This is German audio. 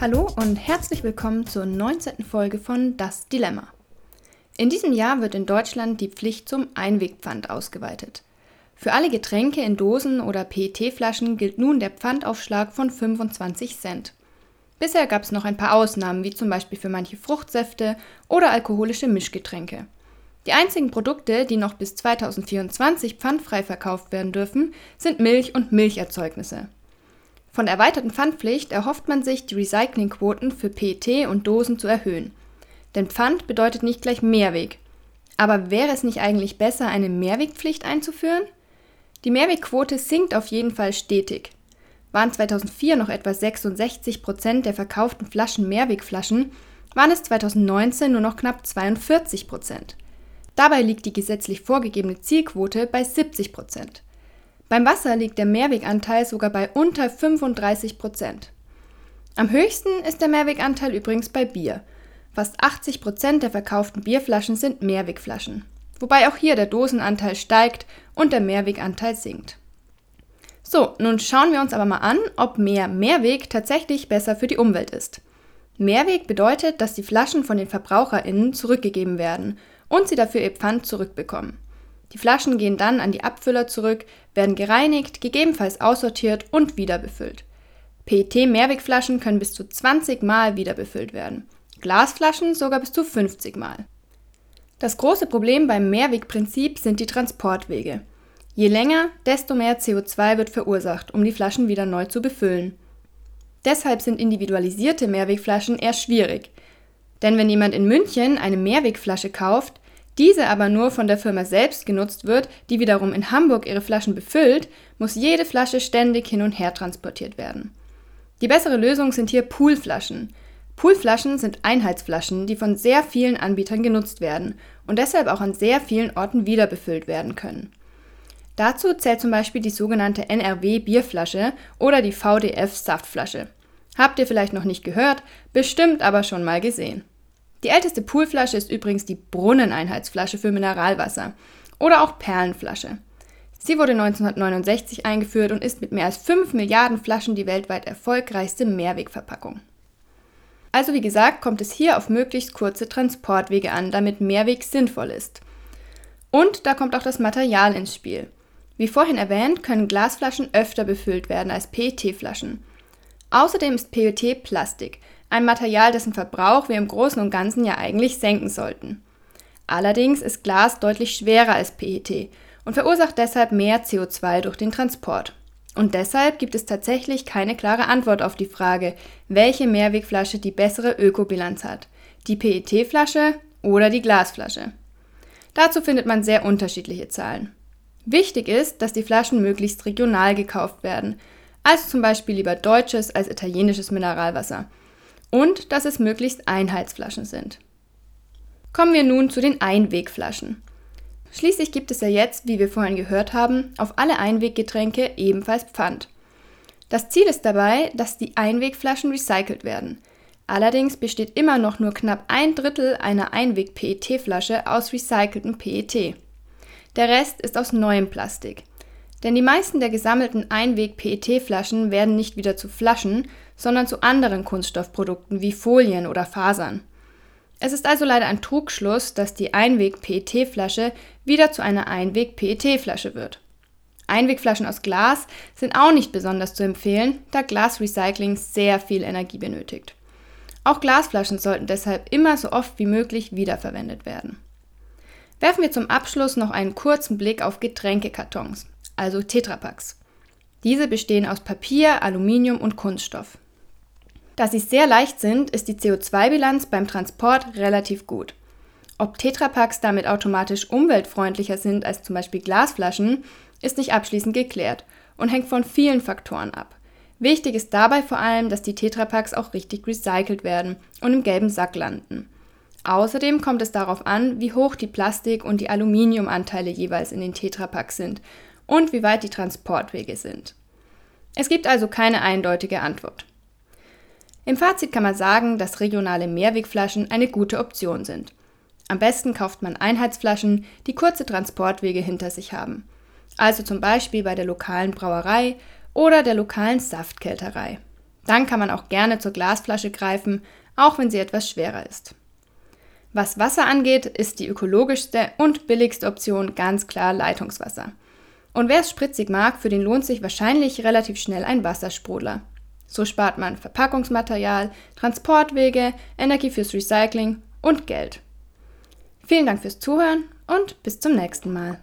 Hallo und herzlich willkommen zur 19. Folge von Das Dilemma. In diesem Jahr wird in Deutschland die Pflicht zum Einwegpfand ausgeweitet. Für alle Getränke in Dosen oder PET-Flaschen gilt nun der Pfandaufschlag von 25 Cent. Bisher gab es noch ein paar Ausnahmen, wie zum Beispiel für manche Fruchtsäfte oder alkoholische Mischgetränke. Die einzigen Produkte, die noch bis 2024 pfandfrei verkauft werden dürfen, sind Milch und Milcherzeugnisse. Von der erweiterten Pfandpflicht erhofft man sich, die Recyclingquoten für PET und Dosen zu erhöhen. Denn Pfand bedeutet nicht gleich Mehrweg. Aber wäre es nicht eigentlich besser, eine Mehrwegpflicht einzuführen? Die Mehrwegquote sinkt auf jeden Fall stetig. Waren 2004 noch etwa 66 Prozent der verkauften Flaschen Mehrwegflaschen, waren es 2019 nur noch knapp 42 Prozent. Dabei liegt die gesetzlich vorgegebene Zielquote bei 70 Prozent. Beim Wasser liegt der Mehrweganteil sogar bei unter 35 Prozent. Am höchsten ist der Mehrweganteil übrigens bei Bier. Fast 80 Prozent der verkauften Bierflaschen sind Mehrwegflaschen, wobei auch hier der Dosenanteil steigt und der Mehrweganteil sinkt. So, nun schauen wir uns aber mal an, ob mehr Mehrweg tatsächlich besser für die Umwelt ist. Mehrweg bedeutet, dass die Flaschen von den VerbraucherInnen zurückgegeben werden und sie dafür ihr Pfand zurückbekommen. Die Flaschen gehen dann an die Abfüller zurück, werden gereinigt, gegebenenfalls aussortiert und wieder befüllt. PET-Mehrwegflaschen können bis zu 20 Mal wieder befüllt werden, Glasflaschen sogar bis zu 50 Mal. Das große Problem beim Mehrwegprinzip sind die Transportwege. Je länger, desto mehr CO2 wird verursacht, um die Flaschen wieder neu zu befüllen. Deshalb sind individualisierte Mehrwegflaschen eher schwierig. Denn wenn jemand in München eine Mehrwegflasche kauft, diese aber nur von der Firma selbst genutzt wird, die wiederum in Hamburg ihre Flaschen befüllt, muss jede Flasche ständig hin und her transportiert werden. Die bessere Lösung sind hier Poolflaschen. Poolflaschen sind Einheitsflaschen, die von sehr vielen Anbietern genutzt werden und deshalb auch an sehr vielen Orten wieder befüllt werden können. Dazu zählt zum Beispiel die sogenannte NRW Bierflasche oder die VDF Saftflasche. Habt ihr vielleicht noch nicht gehört, bestimmt aber schon mal gesehen. Die älteste Poolflasche ist übrigens die Brunneneinheitsflasche für Mineralwasser oder auch Perlenflasche. Sie wurde 1969 eingeführt und ist mit mehr als 5 Milliarden Flaschen die weltweit erfolgreichste Mehrwegverpackung. Also wie gesagt, kommt es hier auf möglichst kurze Transportwege an, damit Mehrweg sinnvoll ist. Und da kommt auch das Material ins Spiel. Wie vorhin erwähnt, können Glasflaschen öfter befüllt werden als PET-Flaschen. Außerdem ist PET Plastik, ein Material, dessen Verbrauch wir im Großen und Ganzen ja eigentlich senken sollten. Allerdings ist Glas deutlich schwerer als PET und verursacht deshalb mehr CO2 durch den Transport. Und deshalb gibt es tatsächlich keine klare Antwort auf die Frage, welche Mehrwegflasche die bessere Ökobilanz hat, die PET-Flasche oder die Glasflasche. Dazu findet man sehr unterschiedliche Zahlen. Wichtig ist, dass die Flaschen möglichst regional gekauft werden, also zum Beispiel lieber deutsches als italienisches Mineralwasser und dass es möglichst Einheitsflaschen sind. Kommen wir nun zu den Einwegflaschen. Schließlich gibt es ja jetzt, wie wir vorhin gehört haben, auf alle Einweggetränke ebenfalls Pfand. Das Ziel ist dabei, dass die Einwegflaschen recycelt werden. Allerdings besteht immer noch nur knapp ein Drittel einer Einweg-PET-Flasche aus recyceltem PET. Der Rest ist aus neuem Plastik. Denn die meisten der gesammelten Einweg-PET-Flaschen werden nicht wieder zu Flaschen, sondern zu anderen Kunststoffprodukten wie Folien oder Fasern. Es ist also leider ein Trugschluss, dass die Einweg-PET-Flasche wieder zu einer Einweg-PET-Flasche wird. Einwegflaschen aus Glas sind auch nicht besonders zu empfehlen, da Glasrecycling sehr viel Energie benötigt. Auch Glasflaschen sollten deshalb immer so oft wie möglich wiederverwendet werden. Werfen wir zum Abschluss noch einen kurzen Blick auf Getränkekartons, also Tetrapacks. Diese bestehen aus Papier, Aluminium und Kunststoff. Da sie sehr leicht sind, ist die CO2-Bilanz beim Transport relativ gut. Ob Tetrapacks damit automatisch umweltfreundlicher sind als zum Beispiel Glasflaschen, ist nicht abschließend geklärt und hängt von vielen Faktoren ab. Wichtig ist dabei vor allem, dass die Tetrapacks auch richtig recycelt werden und im gelben Sack landen. Außerdem kommt es darauf an, wie hoch die Plastik- und die Aluminiumanteile jeweils in den Tetrapacks sind und wie weit die Transportwege sind. Es gibt also keine eindeutige Antwort. Im Fazit kann man sagen, dass regionale Mehrwegflaschen eine gute Option sind. Am besten kauft man Einheitsflaschen, die kurze Transportwege hinter sich haben. also zum Beispiel bei der lokalen Brauerei oder der lokalen Saftkälterei. Dann kann man auch gerne zur Glasflasche greifen, auch wenn sie etwas schwerer ist. Was Wasser angeht, ist die ökologischste und billigste Option ganz klar Leitungswasser. Und wer es spritzig mag, für den lohnt sich wahrscheinlich relativ schnell ein Wassersprudler. So spart man Verpackungsmaterial, Transportwege, Energie fürs Recycling und Geld. Vielen Dank fürs Zuhören und bis zum nächsten Mal.